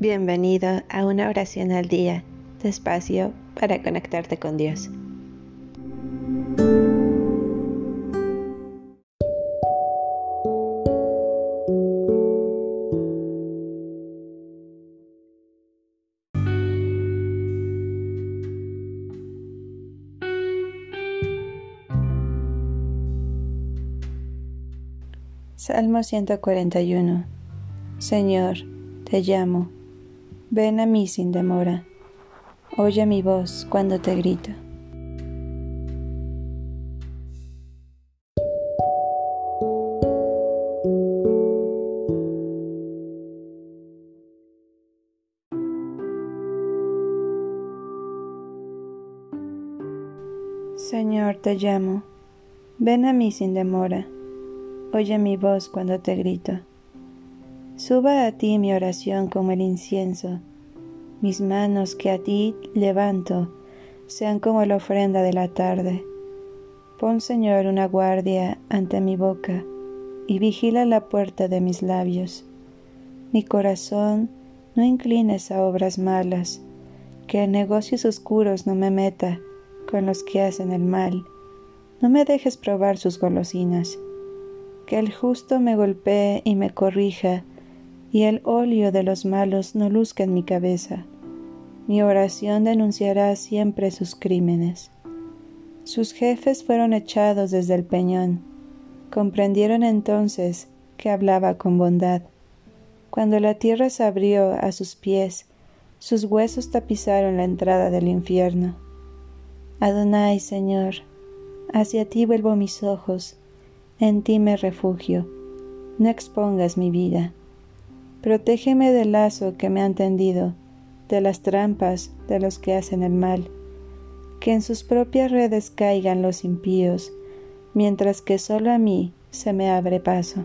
Bienvenido a una oración al día, despacio para conectarte con Dios. Salmo 141 Señor, te llamo Ven a mí sin demora. Oye mi voz cuando te grito. Señor, te llamo. Ven a mí sin demora. Oye mi voz cuando te grito. Suba a ti mi oración como el incienso. Mis manos que a ti levanto sean como la ofrenda de la tarde. Pon, Señor, una guardia ante mi boca y vigila la puerta de mis labios. Mi corazón, no inclines a obras malas, que en negocios oscuros no me meta con los que hacen el mal. No me dejes probar sus golosinas. Que el justo me golpee y me corrija y el óleo de los malos no luzca en mi cabeza. Mi oración denunciará siempre sus crímenes. Sus jefes fueron echados desde el peñón. Comprendieron entonces que hablaba con bondad. Cuando la tierra se abrió a sus pies, sus huesos tapizaron la entrada del infierno. Adonai, Señor, hacia ti vuelvo mis ojos, en ti me refugio, no expongas mi vida. Protégeme del lazo que me han tendido, de las trampas de los que hacen el mal, que en sus propias redes caigan los impíos, mientras que solo a mí se me abre paso.